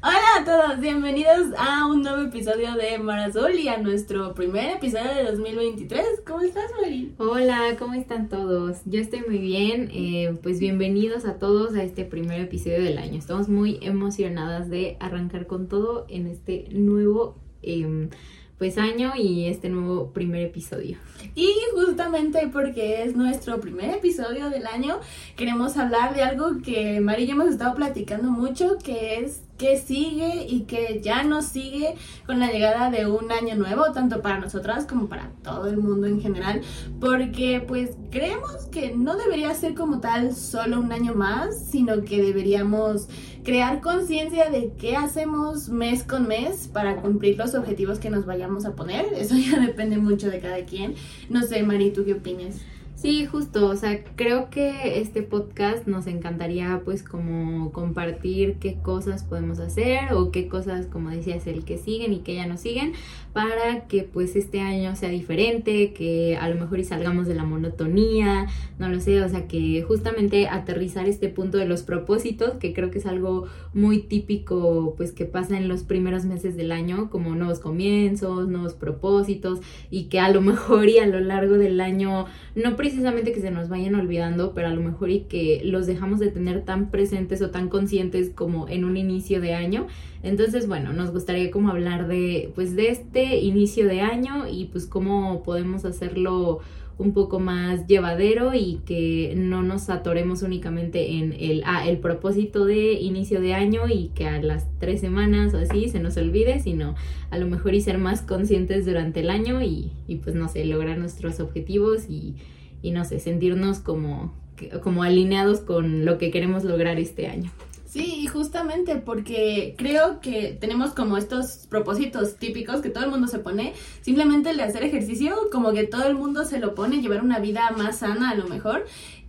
Hola a todos, bienvenidos a un nuevo episodio de Mar Azul y a nuestro primer episodio de 2023. ¿Cómo estás, Mari? Hola, ¿cómo están todos? Yo estoy muy bien, eh, pues bienvenidos a todos a este primer episodio del año. Estamos muy emocionadas de arrancar con todo en este nuevo... Em, pues año y este nuevo primer episodio. Y justamente porque es nuestro primer episodio del año, queremos hablar de algo que Mari y yo hemos estado platicando mucho, que es que sigue y que ya nos sigue con la llegada de un año nuevo, tanto para nosotras como para todo el mundo en general, porque pues creemos que no debería ser como tal solo un año más, sino que deberíamos crear conciencia de qué hacemos mes con mes para cumplir los objetivos que nos vayamos a poner. Eso ya depende mucho de cada quien. No sé, Mari, ¿tú qué opinas? Sí, justo, o sea, creo que este podcast nos encantaría pues como compartir qué cosas podemos hacer o qué cosas, como decías, el que siguen y que ya no siguen, para que pues este año sea diferente, que a lo mejor y salgamos de la monotonía, no lo sé, o sea, que justamente aterrizar este punto de los propósitos, que creo que es algo muy típico pues que pasa en los primeros meses del año, como nuevos comienzos, nuevos propósitos y que a lo mejor y a lo largo del año no precisamente que se nos vayan olvidando, pero a lo mejor y que los dejamos de tener tan presentes o tan conscientes como en un inicio de año. Entonces, bueno, nos gustaría como hablar de pues de este inicio de año y pues cómo podemos hacerlo un poco más llevadero y que no nos atoremos únicamente en el, ah, el propósito de inicio de año y que a las tres semanas o así se nos olvide, sino a lo mejor y ser más conscientes durante el año y, y pues no sé, lograr nuestros objetivos y, y no sé, sentirnos como, como alineados con lo que queremos lograr este año. Sí, justamente porque creo que tenemos como estos propósitos típicos que todo el mundo se pone, simplemente el de hacer ejercicio, como que todo el mundo se lo pone, llevar una vida más sana a lo mejor,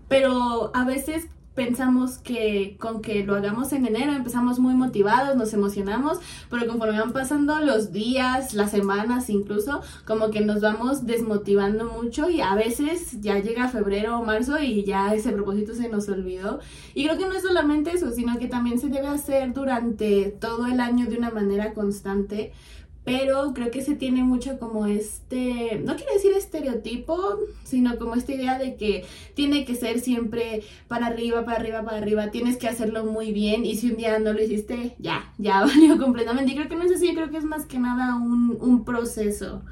pero a veces pensamos que con que lo hagamos en enero empezamos muy motivados, nos emocionamos, pero conforme van pasando los días, las semanas incluso, como que nos vamos desmotivando mucho y a veces ya llega febrero o marzo y ya ese propósito se nos olvidó. Y creo que no es solamente eso, sino que también se debe hacer durante todo el año de una manera constante pero creo que se tiene mucho como este, no quiero decir estereotipo, sino como esta idea de que tiene que ser siempre para arriba, para arriba, para arriba, tienes que hacerlo muy bien y si un día no lo hiciste, ya, ya valió completamente. Y creo que no es así, creo que es más que nada un, un proceso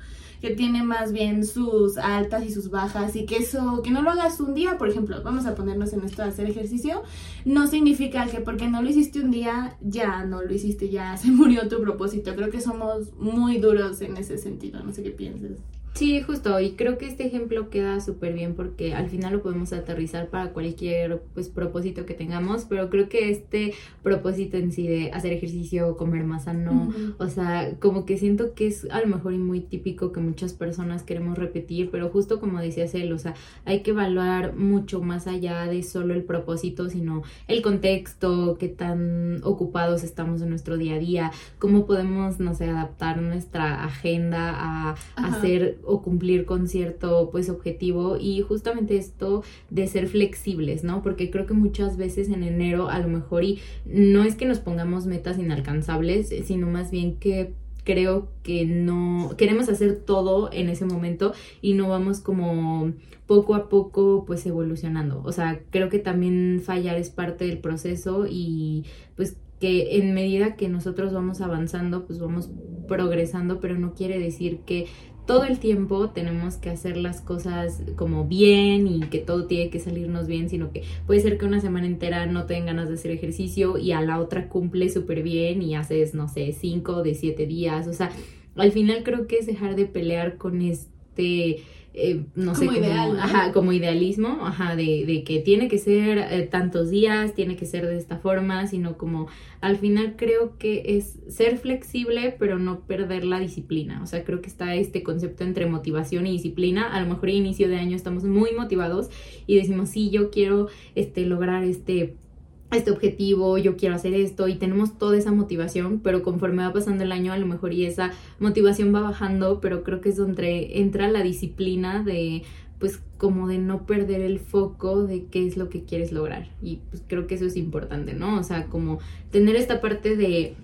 que tiene más bien sus altas y sus bajas y que eso, que no lo hagas un día, por ejemplo, vamos a ponernos en esto de hacer ejercicio, no significa que porque no lo hiciste un día, ya no lo hiciste, ya se murió tu propósito. Creo que somos muy duros en ese sentido, no sé qué piensas. Sí, justo, y creo que este ejemplo queda súper bien porque al final lo podemos aterrizar para cualquier pues propósito que tengamos, pero creo que este propósito en sí de hacer ejercicio, comer más sano, o sea, como que siento que es a lo mejor y muy típico que muchas personas queremos repetir, pero justo como decía él, o sea, hay que evaluar mucho más allá de solo el propósito, sino el contexto, qué tan ocupados estamos en nuestro día a día, cómo podemos, no sé, adaptar nuestra agenda a hacer o cumplir con cierto pues objetivo y justamente esto de ser flexibles, ¿no? Porque creo que muchas veces en enero a lo mejor y no es que nos pongamos metas inalcanzables, sino más bien que creo que no queremos hacer todo en ese momento y no vamos como poco a poco pues evolucionando. O sea, creo que también fallar es parte del proceso y pues que en medida que nosotros vamos avanzando, pues vamos progresando, pero no quiere decir que todo el tiempo tenemos que hacer las cosas como bien y que todo tiene que salirnos bien, sino que puede ser que una semana entera no tengan ganas de hacer ejercicio y a la otra cumple súper bien y haces, no sé, cinco de siete días. O sea, al final creo que es dejar de pelear con este eh, no sé, como, ajá, como idealismo, ajá, de, de, que tiene que ser eh, tantos días, tiene que ser de esta forma, sino como al final creo que es ser flexible, pero no perder la disciplina. O sea, creo que está este concepto entre motivación y disciplina. A lo mejor a inicio de año estamos muy motivados y decimos, sí, yo quiero este, lograr este este objetivo, yo quiero hacer esto y tenemos toda esa motivación, pero conforme va pasando el año a lo mejor y esa motivación va bajando, pero creo que es donde entra la disciplina de pues como de no perder el foco de qué es lo que quieres lograr y pues creo que eso es importante, ¿no? O sea, como tener esta parte de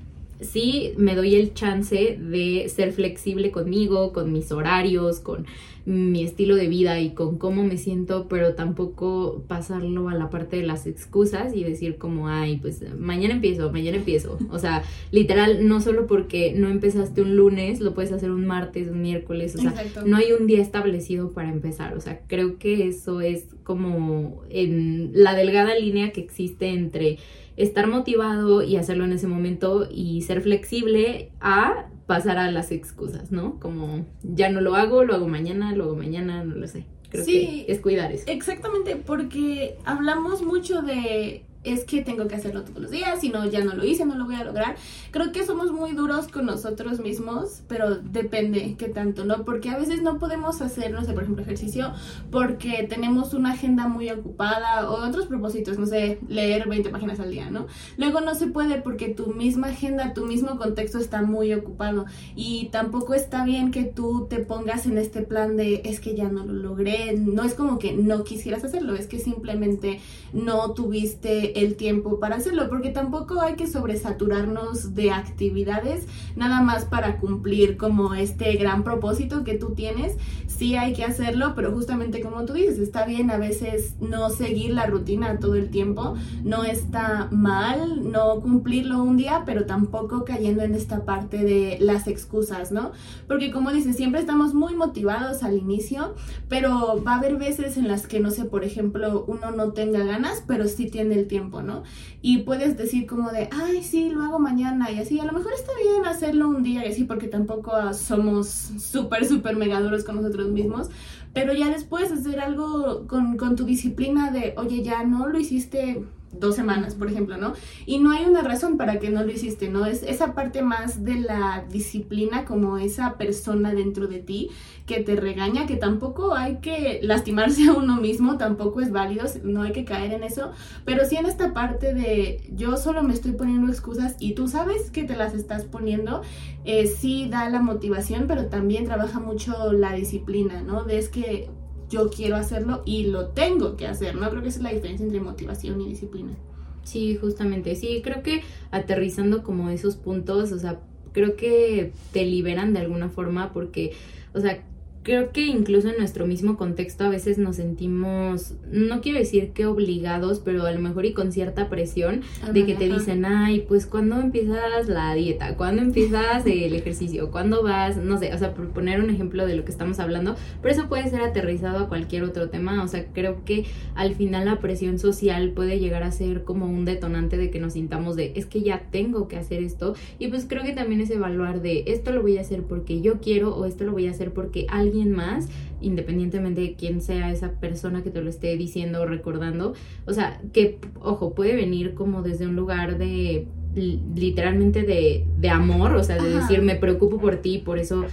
sí me doy el chance de ser flexible conmigo, con mis horarios, con mi estilo de vida y con cómo me siento, pero tampoco pasarlo a la parte de las excusas y decir como, ay, pues mañana empiezo, mañana empiezo. O sea, literal, no solo porque no empezaste un lunes, lo puedes hacer un martes, un miércoles, o sea, no hay un día establecido para empezar. O sea, creo que eso es como en la delgada línea que existe entre estar motivado y hacerlo en ese momento y ser flexible a pasar a las excusas, ¿no? Como ya no lo hago, lo hago mañana, lo hago mañana, no lo sé. Creo que es cuidar eso. Exactamente, porque hablamos mucho de es que tengo que hacerlo todos los días, si no, ya no lo hice, no lo voy a lograr. Creo que somos muy duros con nosotros mismos, pero depende qué tanto, ¿no? Porque a veces no podemos hacer, no sé, por ejemplo, ejercicio porque tenemos una agenda muy ocupada o otros propósitos, no sé, leer 20 páginas al día, ¿no? Luego no se puede porque tu misma agenda, tu mismo contexto está muy ocupado y tampoco está bien que tú te pongas en este plan de es que ya no lo logré, no es como que no quisieras hacerlo, es que simplemente no tuviste el tiempo para hacerlo, porque tampoco hay que sobresaturarnos de actividades nada más para cumplir como este gran propósito que tú tienes. Sí hay que hacerlo, pero justamente como tú dices, está bien a veces no seguir la rutina todo el tiempo, no está mal no cumplirlo un día, pero tampoco cayendo en esta parte de las excusas, ¿no? Porque como dices, siempre estamos muy motivados al inicio, pero va a haber veces en las que, no sé, por ejemplo, uno no tenga ganas, pero sí tiene el tiempo ¿no? Y puedes decir como de, ay, sí, lo hago mañana y así, a lo mejor está bien hacerlo un día y así, porque tampoco somos súper, súper megaduros con nosotros mismos, pero ya después hacer algo con, con tu disciplina de, oye, ya no lo hiciste dos semanas, por ejemplo, ¿no? Y no hay una razón para que no lo hiciste, ¿no? Es esa parte más de la disciplina, como esa persona dentro de ti que te regaña, que tampoco hay que lastimarse a uno mismo, tampoco es válido, no hay que caer en eso, pero sí en esta parte de yo solo me estoy poniendo excusas y tú sabes que te las estás poniendo, eh, sí da la motivación, pero también trabaja mucho la disciplina, ¿no? De es que yo quiero hacerlo y lo tengo que hacer, ¿no? Creo que esa es la diferencia entre motivación y disciplina. Sí, justamente, sí, creo que aterrizando como esos puntos, o sea, creo que te liberan de alguna forma porque, o sea, creo que incluso en nuestro mismo contexto a veces nos sentimos, no quiero decir que obligados, pero a lo mejor y con cierta presión de que te dicen, ay, pues cuando empiezas la dieta, cuando empiezas el ejercicio, cuando vas, no sé, o sea, por poner un ejemplo de lo que estamos hablando, pero eso puede ser aterrizado a cualquier otro tema, o sea, creo que al final la presión social puede llegar a ser como un detonante de que nos sintamos de, es que ya tengo que hacer esto, y pues creo que también es evaluar de, esto lo voy a hacer porque yo quiero o esto lo voy a hacer porque alguien más, independientemente de quién sea esa persona que te lo esté diciendo o recordando. O sea, que, ojo, puede venir como desde un lugar de literalmente de, de amor, o sea, de decir me preocupo por ti, por eso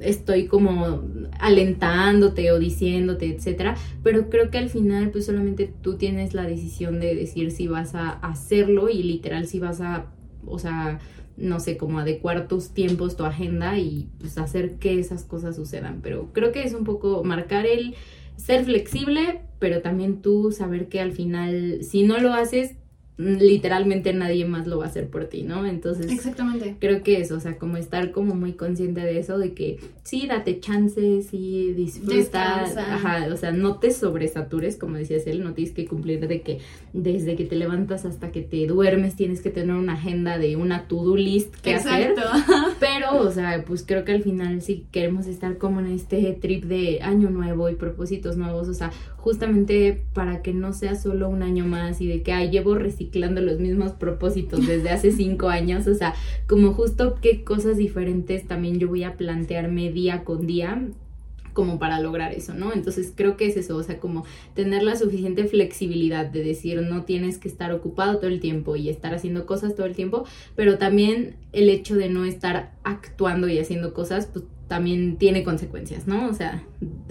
estoy como alentándote o diciéndote, etcétera, pero creo que al final pues solamente tú tienes la decisión de decir si vas a hacerlo y literal si vas a, o sea, no sé, como adecuar tus tiempos, tu agenda y pues hacer que esas cosas sucedan. Pero creo que es un poco marcar el ser flexible, pero también tú saber que al final, si no lo haces, literalmente nadie más lo va a hacer por ti, ¿no? Entonces, exactamente. Creo que eso, o sea, como estar como muy consciente de eso, de que sí, date chances, sí, disfruta, ajá, o sea, no te sobresatures, como decías él, no tienes que cumplir de que desde que te levantas hasta que te duermes tienes que tener una agenda de una to-do list que Exacto. hacer, pero, o sea, pues creo que al final sí queremos estar como en este trip de año nuevo y propósitos nuevos, o sea, justamente para que no sea solo un año más y de que, ay, llevo reciclando los mismos propósitos desde hace cinco años, o sea, como justo qué cosas diferentes también yo voy a plantearme día con día como para lograr eso, ¿no? Entonces creo que es eso, o sea, como tener la suficiente flexibilidad de decir no tienes que estar ocupado todo el tiempo y estar haciendo cosas todo el tiempo, pero también el hecho de no estar actuando y haciendo cosas, pues también tiene consecuencias, ¿no? O sea,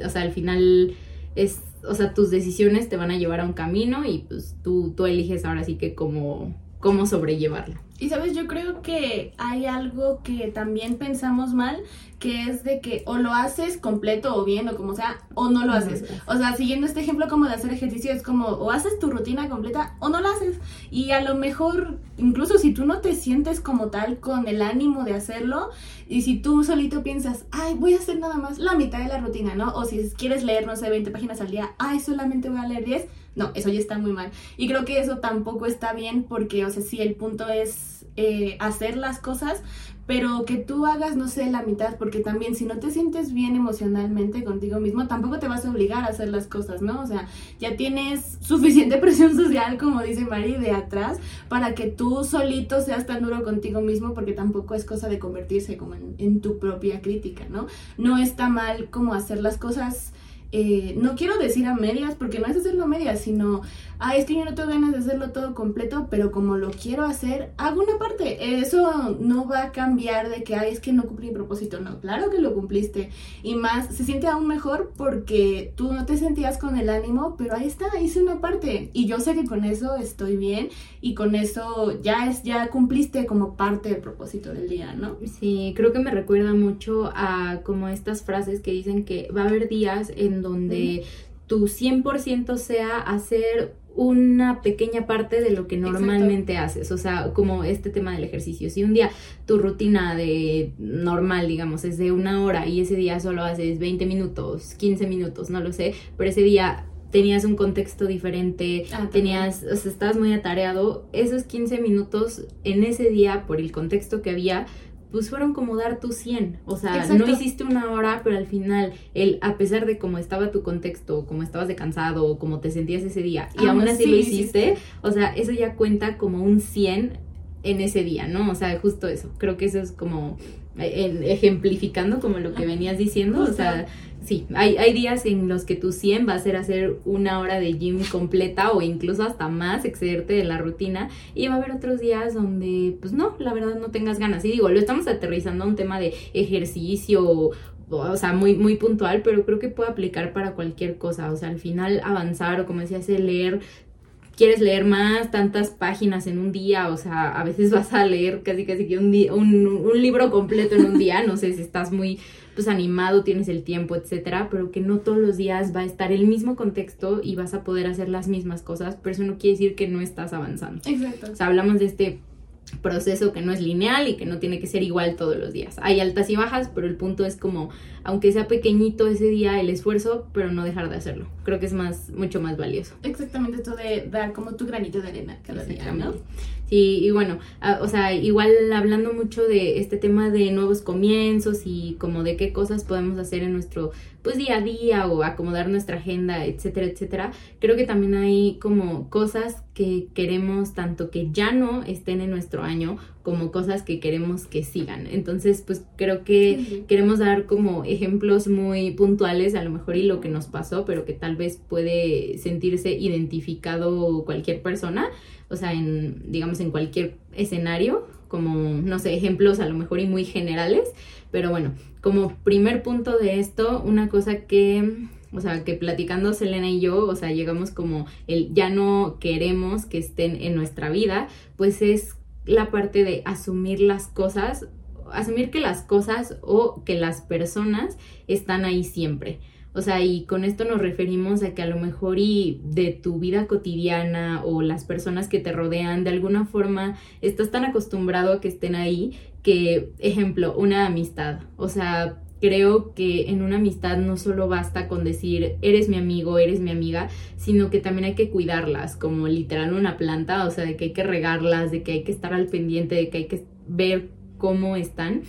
o sea, al final es, o sea, tus decisiones te van a llevar a un camino y pues tú, tú eliges ahora sí que como cómo sobrellevarlo. Y sabes, yo creo que hay algo que también pensamos mal, que es de que o lo haces completo o bien o como sea, o no lo haces. O sea, siguiendo este ejemplo como de hacer ejercicio, es como o haces tu rutina completa o no la haces. Y a lo mejor, incluso si tú no te sientes como tal con el ánimo de hacerlo, y si tú solito piensas, ay, voy a hacer nada más la mitad de la rutina, ¿no? O si quieres leer, no sé, 20 páginas al día, ay, solamente voy a leer 10, no, eso ya está muy mal. Y creo que eso tampoco está bien porque, o sea, si el punto es eh, hacer las cosas, pero que tú hagas, no sé, la mitad, porque también si no te sientes bien emocionalmente contigo mismo, tampoco te vas a obligar a hacer las cosas, ¿no? O sea, ya tienes suficiente presión social, como dice Mari, de atrás, para que tú solito seas tan duro contigo mismo, porque tampoco es cosa de convertirse como en tu propia crítica, ¿no? No está mal como hacer las cosas eh, no quiero decir a medias, porque no es hacerlo a medias, sino, ah, es que yo no tengo ganas de hacerlo todo completo, pero como lo quiero hacer, hago una parte. Eso no va a cambiar de que, ay, es que no cumplí mi propósito. No, claro que lo cumpliste. Y más, se siente aún mejor porque tú no te sentías con el ánimo, pero ahí está, hice una parte. Y yo sé que con eso estoy bien y con eso ya es, ya cumpliste como parte del propósito del día, ¿no? Sí, creo que me recuerda mucho a como estas frases que dicen que va a haber días en donde tu 100% sea hacer una pequeña parte de lo que normalmente haces, o sea, como este tema del ejercicio. Si un día tu rutina de normal, digamos, es de una hora y ese día solo haces 20 minutos, 15 minutos, no lo sé, pero ese día tenías un contexto diferente, ah, tenías, o sea, estabas muy atareado, esos 15 minutos en ese día, por el contexto que había, pues fueron como dar tu 100. O sea, no hiciste una hora, pero al final, el, a pesar de cómo estaba tu contexto, cómo estabas de cansado, o cómo te sentías ese día, y aún así lo hiciste, o sea, eso ya cuenta como un 100 en ese día, ¿no? O sea, justo eso. Creo que eso es como eh, ejemplificando como lo que venías diciendo, o sea, sí, hay, hay días en los que tu 100 va a ser hacer una hora de gym completa o incluso hasta más, excederte de la rutina. Y va a haber otros días donde, pues no, la verdad no tengas ganas. Y digo, lo estamos aterrizando a un tema de ejercicio o sea, muy, muy puntual, pero creo que puede aplicar para cualquier cosa. O sea, al final avanzar o como decías, leer quieres leer más, tantas páginas en un día, o sea, a veces vas a leer casi casi que un, un, un libro completo en un día, no sé si estás muy pues animado, tienes el tiempo, etcétera, pero que no todos los días va a estar el mismo contexto y vas a poder hacer las mismas cosas, pero eso no quiere decir que no estás avanzando. Exacto. O sea, hablamos de este proceso que no es lineal y que no tiene que ser igual todos los días. Hay altas y bajas, pero el punto es como, aunque sea pequeñito ese día, el esfuerzo, pero no dejar de hacerlo. Creo que es más, mucho más valioso. Exactamente, esto de dar como tu granito de arena cada día, ¿no? Sí, y bueno, o sea, igual hablando mucho de este tema de nuevos comienzos y como de qué cosas podemos hacer en nuestro pues día a día o acomodar nuestra agenda, etcétera, etcétera. Creo que también hay como cosas que queremos tanto que ya no estén en nuestro año como cosas que queremos que sigan. Entonces, pues creo que queremos dar como ejemplos muy puntuales a lo mejor y lo que nos pasó, pero que tal vez puede sentirse identificado cualquier persona, o sea, en digamos en cualquier escenario, como no sé, ejemplos a lo mejor y muy generales, pero bueno, como primer punto de esto, una cosa que, o sea, que platicando Selena y yo, o sea, llegamos como el ya no queremos que estén en nuestra vida, pues es la parte de asumir las cosas, asumir que las cosas o que las personas están ahí siempre. O sea, y con esto nos referimos a que a lo mejor y de tu vida cotidiana o las personas que te rodean, de alguna forma estás tan acostumbrado a que estén ahí que, ejemplo, una amistad. O sea, creo que en una amistad no solo basta con decir eres mi amigo, eres mi amiga, sino que también hay que cuidarlas, como literal una planta, o sea, de que hay que regarlas, de que hay que estar al pendiente, de que hay que ver cómo están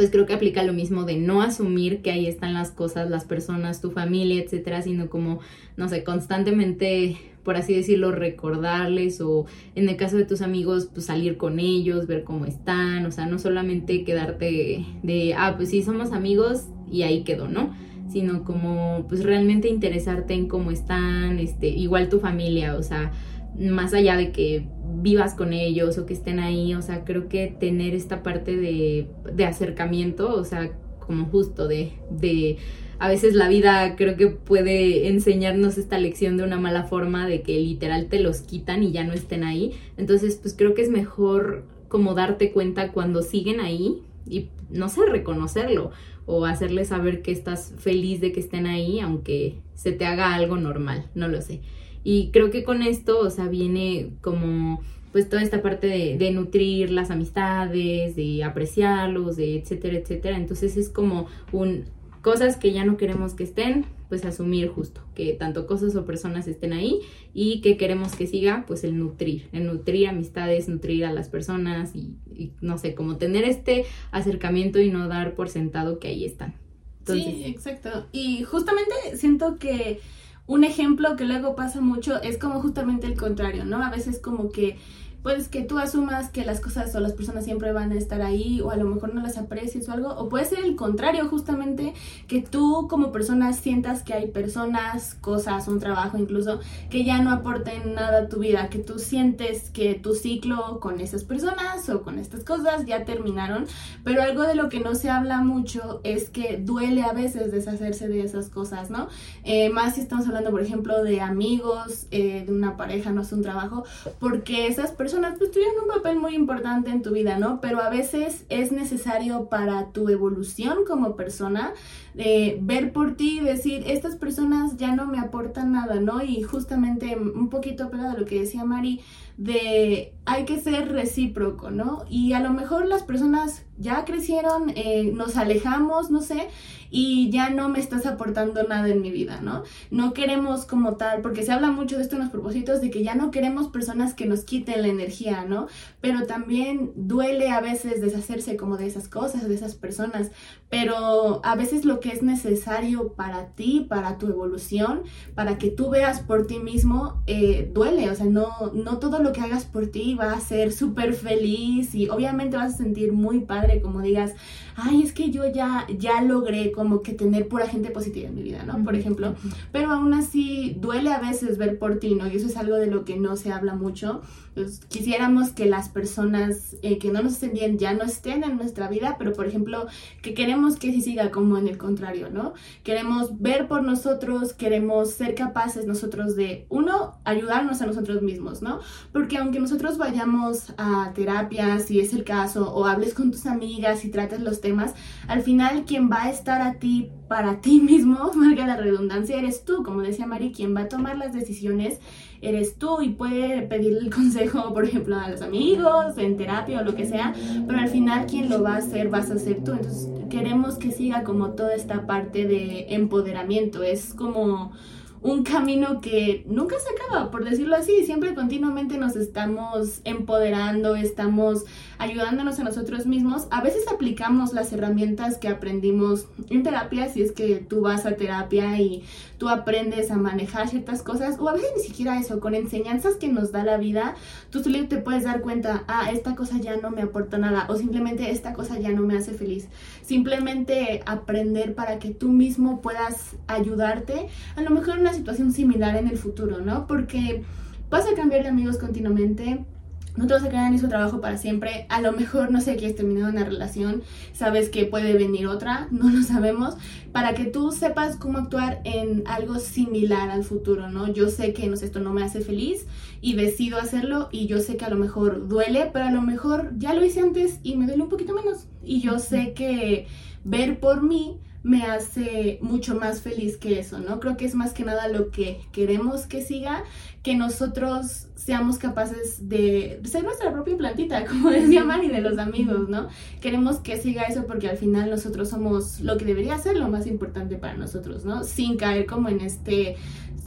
pues creo que aplica lo mismo de no asumir que ahí están las cosas, las personas, tu familia, etcétera, sino como, no sé, constantemente, por así decirlo, recordarles o en el caso de tus amigos, pues salir con ellos, ver cómo están, o sea, no solamente quedarte de, ah, pues sí, somos amigos y ahí quedó, ¿no? Sino como, pues realmente interesarte en cómo están, este, igual tu familia, o sea, más allá de que vivas con ellos o que estén ahí, o sea, creo que tener esta parte de, de acercamiento, o sea, como justo de, de a veces la vida creo que puede enseñarnos esta lección de una mala forma de que literal te los quitan y ya no estén ahí. Entonces, pues creo que es mejor como darte cuenta cuando siguen ahí y no sé, reconocerlo o hacerles saber que estás feliz de que estén ahí, aunque se te haga algo normal, no lo sé. Y creo que con esto, o sea, viene como pues toda esta parte de, de, nutrir las amistades, de apreciarlos, de etcétera, etcétera. Entonces es como un cosas que ya no queremos que estén, pues asumir justo que tanto cosas o personas estén ahí y que queremos que siga, pues el nutrir, el nutrir amistades, nutrir a las personas y, no sé, como tener este acercamiento y no dar por sentado que ahí están. sí, exacto. Y justamente siento que un ejemplo que luego pasa mucho es como justamente el contrario, ¿no? A veces como que pues que tú asumas que las cosas o las personas siempre van a estar ahí o a lo mejor no las aprecies o algo, o puede ser el contrario, justamente que tú como persona sientas que hay personas, cosas, un trabajo incluso, que ya no aporten nada a tu vida, que tú sientes que tu ciclo con esas personas o con estas cosas ya terminaron, pero algo de lo que no se habla mucho es que duele a veces deshacerse de esas cosas, ¿no? Eh, más si estamos hablando, por ejemplo, de amigos, eh, de una pareja, no es un trabajo, porque esas personas personas pues tuvieron un papel muy importante en tu vida, ¿no? Pero a veces es necesario para tu evolución como persona eh, ver por ti y decir, estas personas ya no me aportan nada, ¿no? Y justamente un poquito pegado a lo que decía Mari, de hay que ser recíproco, ¿no? Y a lo mejor las personas ya crecieron, eh, nos alejamos, no sé, y ya no me estás aportando nada en mi vida, ¿no? No queremos como tal, porque se habla mucho de esto en los propósitos, de que ya no queremos personas que nos quiten la energía, ¿no? Pero también duele a veces deshacerse como de esas cosas, de esas personas, pero a veces lo que es necesario para ti, para tu evolución, para que tú veas por ti mismo, eh, duele, o sea, no, no todo lo que hagas por ti va a ser súper feliz y obviamente vas a sentir muy padre como digas, ay, es que yo ya, ya logré como que tener pura gente positiva en mi vida, ¿no? Por ejemplo, pero aún así duele a veces ver por ti, ¿no? Y eso es algo de lo que no se habla mucho. Pues, quisiéramos que las personas eh, que no nos estén bien ya no estén en nuestra vida, pero por ejemplo, que queremos que sí siga como en el contrario, ¿no? Queremos ver por nosotros, queremos ser capaces nosotros de, uno, ayudarnos a nosotros mismos, ¿no? Porque aunque nosotros vayamos a terapia, si es el caso, o hables con tus amigas y trates los temas, al final quien va a estar a ti para ti mismo, valga la redundancia, eres tú, como decía Mari, quien va a tomar las decisiones eres tú y puede pedir el consejo, por ejemplo, a los amigos, en terapia o lo que sea, pero al final quien lo va a hacer vas a ser tú. Entonces queremos que siga como toda esta parte de empoderamiento, es como un camino que nunca se acaba, por decirlo así, siempre continuamente nos estamos empoderando, estamos ayudándonos a nosotros mismos. A veces aplicamos las herramientas que aprendimos en terapia, si es que tú vas a terapia y tú aprendes a manejar ciertas cosas, o a veces ni siquiera eso, con enseñanzas que nos da la vida, tú solo te puedes dar cuenta, ah, esta cosa ya no me aporta nada, o simplemente esta cosa ya no me hace feliz. Simplemente aprender para que tú mismo puedas ayudarte, a lo mejor en una situación similar en el futuro, ¿no? Porque vas a cambiar de amigos continuamente no te vas a quedar en mismo trabajo para siempre. A lo mejor, no sé, quieres terminar una relación, sabes que puede venir otra, no lo sabemos, para que tú sepas cómo actuar en algo similar al futuro, ¿no? Yo sé que no sé, esto no me hace feliz y decido hacerlo y yo sé que a lo mejor duele, pero a lo mejor ya lo hice antes y me duele un poquito menos. Y yo sé que ver por mí me hace mucho más feliz que eso, ¿no? Creo que es más que nada lo que queremos que siga, que nosotros seamos capaces de ser nuestra propia plantita, como decía Mari, de los amigos, ¿no? Queremos que siga eso porque al final nosotros somos lo que debería ser lo más importante para nosotros, ¿no? Sin caer como en este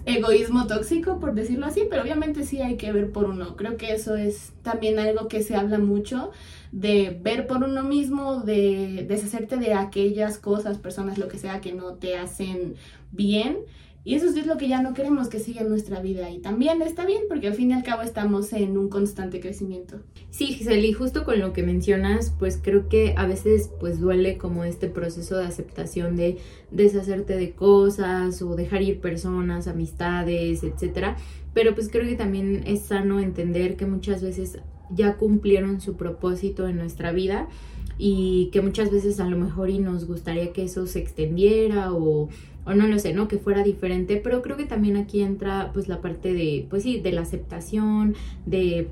egoísmo tóxico, por decirlo así, pero obviamente sí hay que ver por uno. Creo que eso es también algo que se habla mucho, de ver por uno mismo, de deshacerte de aquellas cosas, personas, lo que sea, que no te hacen bien y eso es lo que ya no queremos que siga en nuestra vida. Y también está bien porque al fin y al cabo estamos en un constante crecimiento. Sí, Giselle, y justo con lo que mencionas, pues creo que a veces pues duele como este proceso de aceptación de deshacerte de cosas o dejar ir personas, amistades, etcétera. Pero pues creo que también es sano entender que muchas veces ya cumplieron su propósito en nuestra vida y que muchas veces a lo mejor y nos gustaría que eso se extendiera o, o no lo sé, ¿no? Que fuera diferente, pero creo que también aquí entra pues la parte de, pues sí, de la aceptación, de,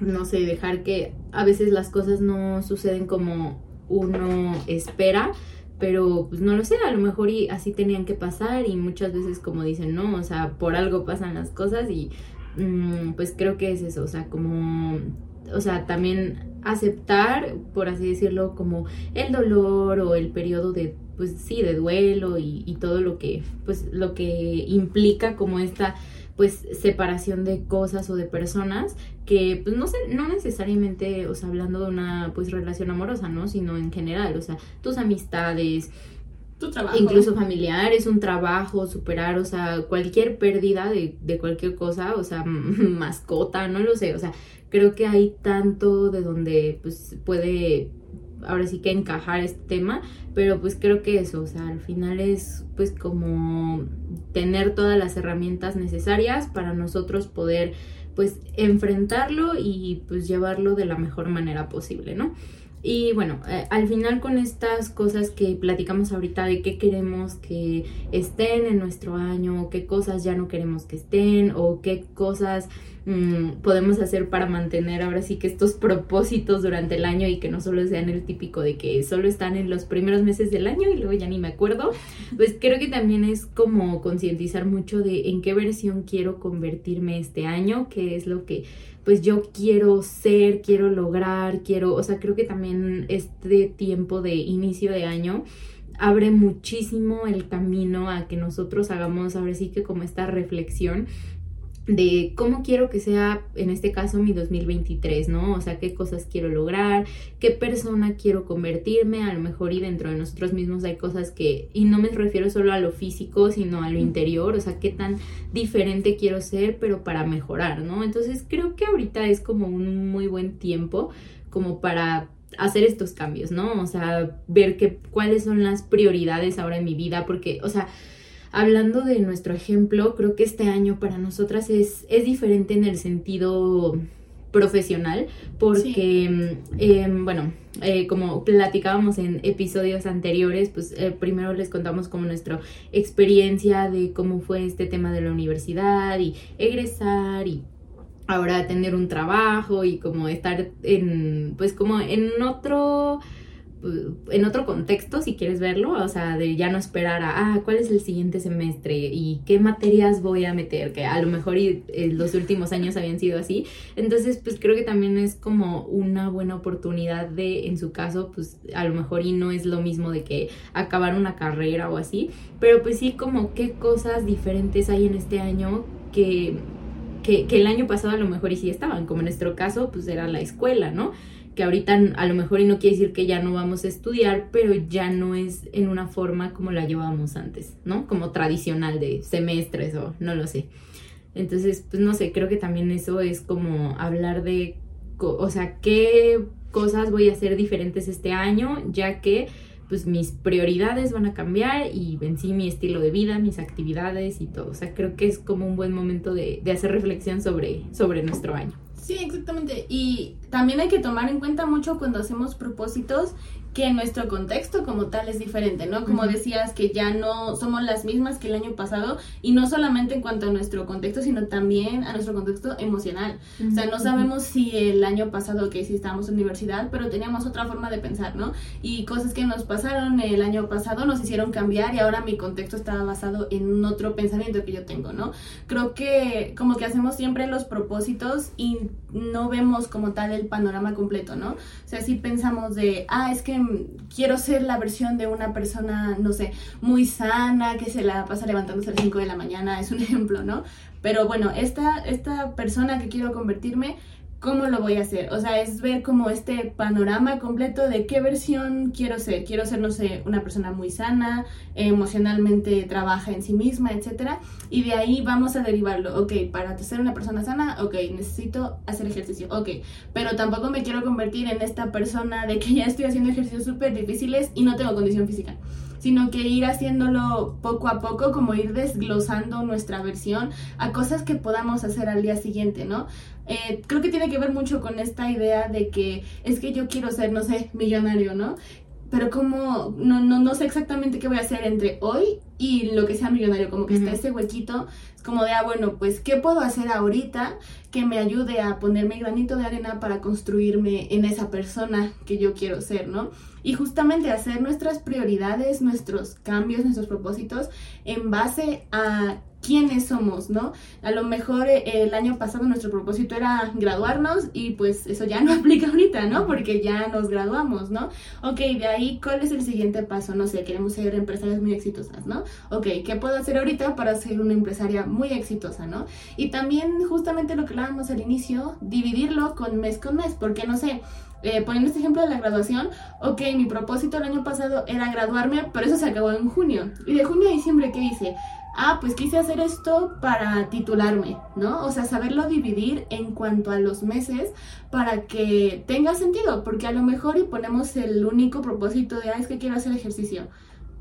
no sé, dejar que a veces las cosas no suceden como uno espera, pero pues no lo sé, a lo mejor y así tenían que pasar y muchas veces como dicen, no, o sea, por algo pasan las cosas y mm, pues creo que es eso, o sea, como, o sea, también aceptar, por así decirlo, como el dolor o el periodo de, pues sí, de duelo y, y todo lo que, pues lo que implica como esta pues separación de cosas o de personas que pues no sé, no necesariamente, o sea, hablando de una pues relación amorosa, ¿no? Sino en general, o sea, tus amistades, Tu trabajo. incluso familiares, un trabajo, superar, o sea, cualquier pérdida de, de cualquier cosa, o sea, mascota, no lo sé, o sea, creo que hay tanto de donde pues puede ahora sí que encajar este tema, pero pues creo que eso, o sea, al final es pues como tener todas las herramientas necesarias para nosotros poder pues enfrentarlo y pues llevarlo de la mejor manera posible, ¿no? Y bueno, eh, al final con estas cosas que platicamos ahorita de qué queremos que estén en nuestro año, qué cosas ya no queremos que estén o qué cosas mm, podemos hacer para mantener ahora sí que estos propósitos durante el año y que no solo sean el típico de que solo están en los primeros meses del año y luego ya ni me acuerdo, pues creo que también es como concientizar mucho de en qué versión quiero convertirme este año, qué es lo que pues yo quiero ser, quiero lograr, quiero, o sea, creo que también este tiempo de inicio de año abre muchísimo el camino a que nosotros hagamos ahora sí que como esta reflexión de cómo quiero que sea, en este caso, mi 2023, ¿no? O sea, qué cosas quiero lograr, qué persona quiero convertirme, a lo mejor y dentro de nosotros mismos hay cosas que, y no me refiero solo a lo físico, sino a lo interior, o sea, qué tan diferente quiero ser, pero para mejorar, ¿no? Entonces creo que ahorita es como un muy buen tiempo como para hacer estos cambios, ¿no? O sea, ver que, cuáles son las prioridades ahora en mi vida, porque, o sea, hablando de nuestro ejemplo, creo que este año para nosotras es, es diferente en el sentido profesional porque eh, bueno eh, como platicábamos en episodios anteriores pues eh, primero les contamos como nuestra experiencia de cómo fue este tema de la universidad y egresar y ahora tener un trabajo y como estar en pues como en otro en otro contexto, si quieres verlo, o sea, de ya no esperar a, ah, ¿cuál es el siguiente semestre? ¿Y qué materias voy a meter? Que a lo mejor y, eh, los últimos años habían sido así. Entonces, pues creo que también es como una buena oportunidad de, en su caso, pues a lo mejor y no es lo mismo de que acabar una carrera o así, pero pues sí como qué cosas diferentes hay en este año que, que, que el año pasado a lo mejor y sí estaban, como en nuestro caso, pues era la escuela, ¿no? Que ahorita a lo mejor y no quiere decir que ya no vamos a estudiar, pero ya no es en una forma como la llevábamos antes, ¿no? Como tradicional de semestres o no lo sé. Entonces, pues no sé, creo que también eso es como hablar de, o sea, qué cosas voy a hacer diferentes este año, ya que pues mis prioridades van a cambiar y en sí mi estilo de vida, mis actividades y todo. O sea, creo que es como un buen momento de, de hacer reflexión sobre, sobre nuestro año. Sí, exactamente. Y también hay que tomar en cuenta mucho cuando hacemos propósitos que nuestro contexto como tal es diferente, ¿no? Como decías, que ya no somos las mismas que el año pasado y no solamente en cuanto a nuestro contexto, sino también a nuestro contexto emocional. O sea, no sabemos si el año pasado, que sí estábamos en universidad, pero teníamos otra forma de pensar, ¿no? Y cosas que nos pasaron el año pasado nos hicieron cambiar y ahora mi contexto estaba basado en otro pensamiento que yo tengo, ¿no? Creo que como que hacemos siempre los propósitos y no vemos como tal el panorama completo, ¿no? O sea, si pensamos de, ah, es que quiero ser la versión de una persona, no sé, muy sana, que se la pasa levantándose a las 5 de la mañana, es un ejemplo, ¿no? Pero bueno, esta, esta persona que quiero convertirme ¿cómo lo voy a hacer? O sea, es ver como este panorama completo de qué versión quiero ser. Quiero ser, no sé, una persona muy sana, emocionalmente trabaja en sí misma, etcétera. Y de ahí vamos a derivarlo. Ok, para ser una persona sana, ok, necesito hacer ejercicio. Ok, pero tampoco me quiero convertir en esta persona de que ya estoy haciendo ejercicios súper difíciles y no tengo condición física sino que ir haciéndolo poco a poco, como ir desglosando nuestra versión a cosas que podamos hacer al día siguiente, ¿no? Eh, creo que tiene que ver mucho con esta idea de que es que yo quiero ser, no sé, millonario, ¿no? Pero como no, no, no sé exactamente qué voy a hacer entre hoy y lo que sea millonario, como que está ese huequito, como de, ah, bueno, pues, ¿qué puedo hacer ahorita que me ayude a ponerme granito de arena para construirme en esa persona que yo quiero ser, ¿no? Y justamente hacer nuestras prioridades, nuestros cambios, nuestros propósitos en base a quiénes somos, ¿no? A lo mejor eh, el año pasado nuestro propósito era graduarnos y pues eso ya no aplica ahorita, ¿no? Porque ya nos graduamos, ¿no? Ok, de ahí, ¿cuál es el siguiente paso? No sé, queremos ser empresarias muy exitosas, ¿no? Ok, ¿qué puedo hacer ahorita para ser una empresaria exitosa, ¿no? Y también justamente lo que hablábamos al inicio, dividirlo con mes con mes, porque no sé, eh, poniendo este ejemplo de la graduación, ok, mi propósito el año pasado era graduarme, pero eso se acabó en junio. Y de junio a diciembre, ¿qué hice? ah, pues quise hacer esto para titularme, ¿no? O sea, saberlo dividir en cuanto a los meses para que tenga sentido, porque a lo mejor y ponemos el único propósito de, ah, es que quiero hacer ejercicio.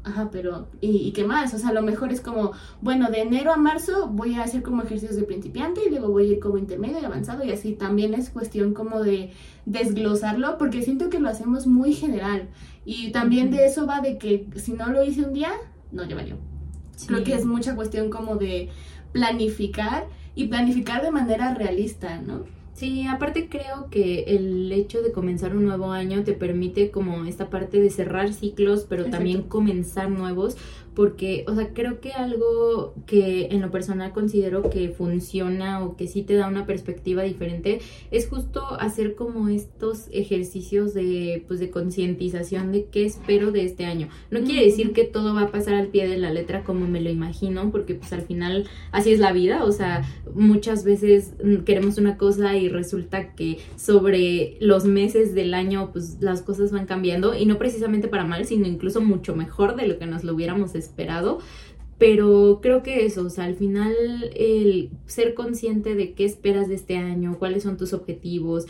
Ajá, pero ¿y, qué más? O sea, a lo mejor es como, bueno, de enero a marzo voy a hacer como ejercicios de principiante y luego voy a ir como intermedio y avanzado y así también es cuestión como de desglosarlo porque siento que lo hacemos muy general y también de eso va de que si no lo hice un día, no, ya valió. Creo que es mucha cuestión como de planificar y planificar de manera realista, ¿no? Sí, aparte creo que el hecho de comenzar un nuevo año te permite como esta parte de cerrar ciclos, pero también comenzar nuevos, porque, o sea, creo que algo que en lo personal considero que funciona o que sí te da una perspectiva diferente es justo hacer como estos ejercicios de, pues, de concientización de qué espero de este año. No quiere decir que todo va a pasar al pie de la letra como me lo imagino, porque pues al final así es la vida, o sea, muchas veces queremos una cosa y resulta que sobre los meses del año pues las cosas van cambiando y no precisamente para mal, sino incluso mucho mejor de lo que nos lo hubiéramos esperado esperado. Pero creo que eso, o sea, al final el ser consciente de qué esperas de este año, cuáles son tus objetivos,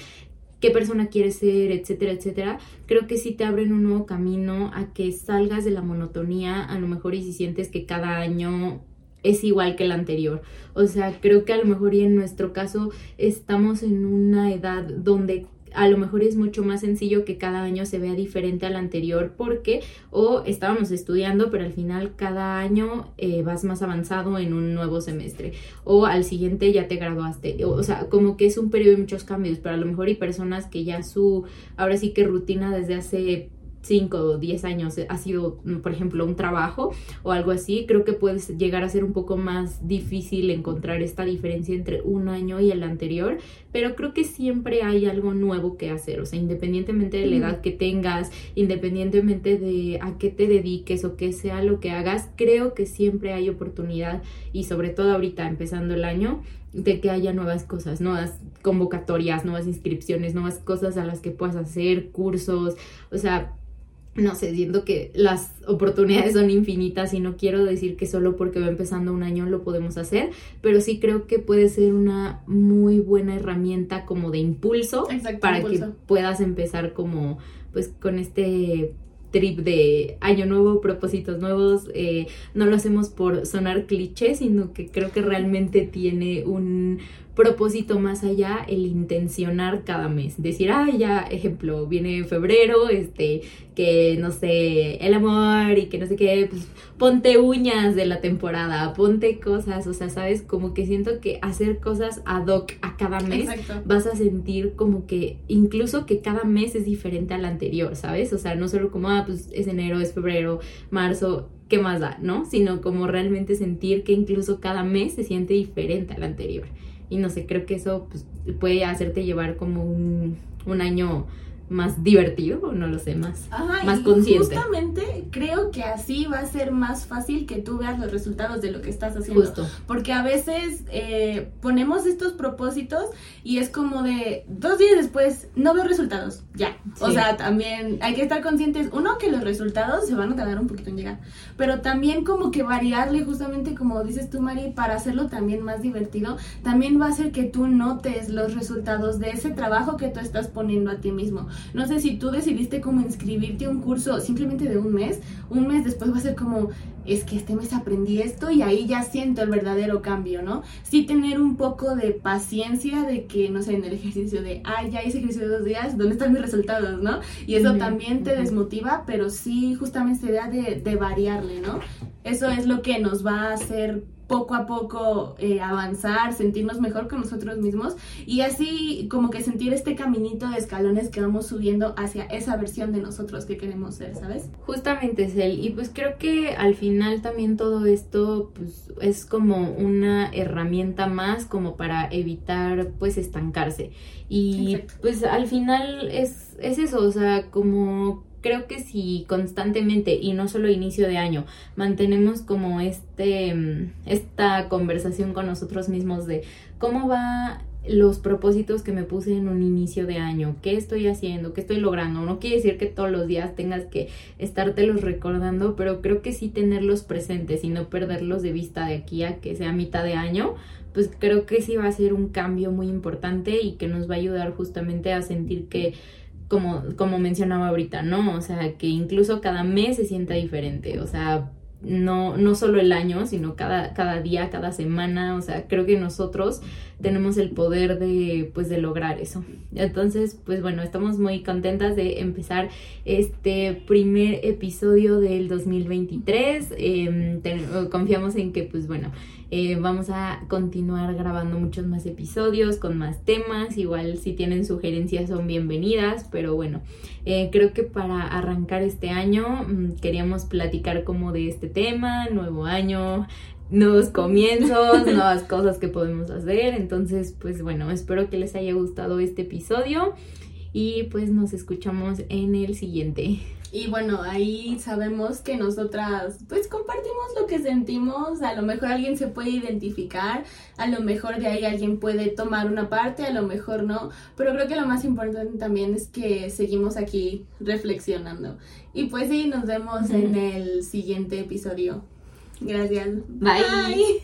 qué persona quieres ser, etcétera, etcétera, creo que sí te abren un nuevo camino a que salgas de la monotonía, a lo mejor y si sientes que cada año es igual que el anterior. O sea, creo que a lo mejor y en nuestro caso estamos en una edad donde a lo mejor es mucho más sencillo que cada año se vea diferente al anterior porque o estábamos estudiando pero al final cada año eh, vas más avanzado en un nuevo semestre o al siguiente ya te graduaste o, sea como que es un periodo de muchos cambios pero a lo mejor hay personas que ya su ahora sí que rutina desde hace 5 o 10 años ha sido, por ejemplo, un trabajo o algo así, creo que puede llegar a ser un poco más difícil encontrar esta diferencia entre un año y el anterior, pero creo que siempre hay algo nuevo que hacer, o sea, independientemente de la edad que tengas, independientemente de a qué te dediques o qué sea lo que hagas, creo que siempre hay oportunidad y sobre todo ahorita empezando el año de que haya nuevas cosas, nuevas convocatorias, nuevas inscripciones, nuevas cosas a las que puedas hacer, cursos, o sea, no sé, siento que las oportunidades son infinitas y no quiero decir que solo porque va empezando un año lo podemos hacer, pero sí creo que puede ser una muy buena herramienta como de impulso para que puedas empezar como pues con este trip de año nuevo, propósitos nuevos, eh, no lo hacemos por sonar cliché, sino que creo que realmente tiene un propósito más allá el intencionar cada mes. Decir, ah, ya, ejemplo, viene febrero, este, que no sé, el amor y que no sé qué, pues ponte uñas de la temporada, ponte cosas, o sea, sabes, como que siento que hacer cosas ad hoc a cada mes vas a sentir como que incluso que cada mes es diferente al anterior, ¿sabes? O sea, no solo como, ah, pues es enero, es febrero, marzo, ¿qué más da? ¿No? Sino como realmente sentir que incluso cada mes se siente diferente al anterior y no sé, creo que eso pues, puede hacerte llevar como un, un año más divertido, no lo sé, más, más consciente. Justamente creo que así va a ser más fácil que tú veas los resultados de lo que estás haciendo. Justo. Porque a veces eh, ponemos estos propósitos y es como de dos días después no veo resultados, ya. O sea, también hay que estar conscientes, uno, que los resultados se van a tardar un poquito en llegar, pero también como que variarle justamente como dices tú, Mari, para hacerlo también más divertido, también va a hacer que tú notes los resultados de ese trabajo que tú estás poniendo a ti mismo No sé si tú decidiste como inscribirte a un curso simplemente de un mes, un mes después va a ser como, es que este mes aprendí esto y ahí ya siento el verdadero cambio, ¿no? Sí tener un poco de paciencia de que, no sé, en el ejercicio de, ay, ya hice ejercicio de dos días, ¿dónde están mis resultados, no? Y eso también te desmotiva, pero sí justamente esa idea de, de variarle, ¿no? Eso es lo que nos va a hacer poco a poco eh, avanzar, sentirnos mejor con nosotros mismos y así como que sentir este caminito de escalones que vamos subiendo hacia esa versión de nosotros que queremos ser, ¿sabes? Justamente, Cel, y pues creo que al final también todo esto pues es como una herramienta más como para evitar pues estancarse y pues al final es, es eso, o sea, como creo que si constantemente y no solo inicio de año mantenemos como este mm, esta conversación con nosotros mismos de cómo va los propósitos que me puse en un inicio de año, qué estoy haciendo, qué estoy logrando. No quiere decir que todos los días tengas que estártelos recordando, pero creo que sí tenerlos presentes y no perderlos de vista de aquí a que sea mitad de año, pues creo que sí va a ser un cambio muy importante y que nos va a ayudar justamente a sentir que como, como mencionaba ahorita, ¿no? O sea, que incluso cada mes se sienta diferente, o sea, no, no solo el año, sino cada, cada día, cada semana, o sea, creo que nosotros tenemos el poder de, pues, de lograr eso. Entonces, pues bueno, estamos muy contentas de empezar este primer episodio del 2023. Em, confiamos en que, pues bueno, eh, vamos a continuar grabando muchos más episodios con más temas. Igual si tienen sugerencias son bienvenidas, pero bueno, eh, creo que para arrancar este año mm, queríamos platicar como de este tema, nuevo año, nuevos comienzos, nuevas cosas que podemos hacer. Entonces, pues bueno, espero que les haya gustado este episodio y pues nos escuchamos en el siguiente. Y bueno, ahí sabemos que nosotras pues compartimos lo que sentimos, a lo mejor alguien se puede identificar, a lo mejor de ahí alguien puede tomar una parte, a lo mejor no, pero creo que lo más importante también es que seguimos aquí reflexionando. Y pues sí, nos vemos en el siguiente episodio. Gracias. Bye.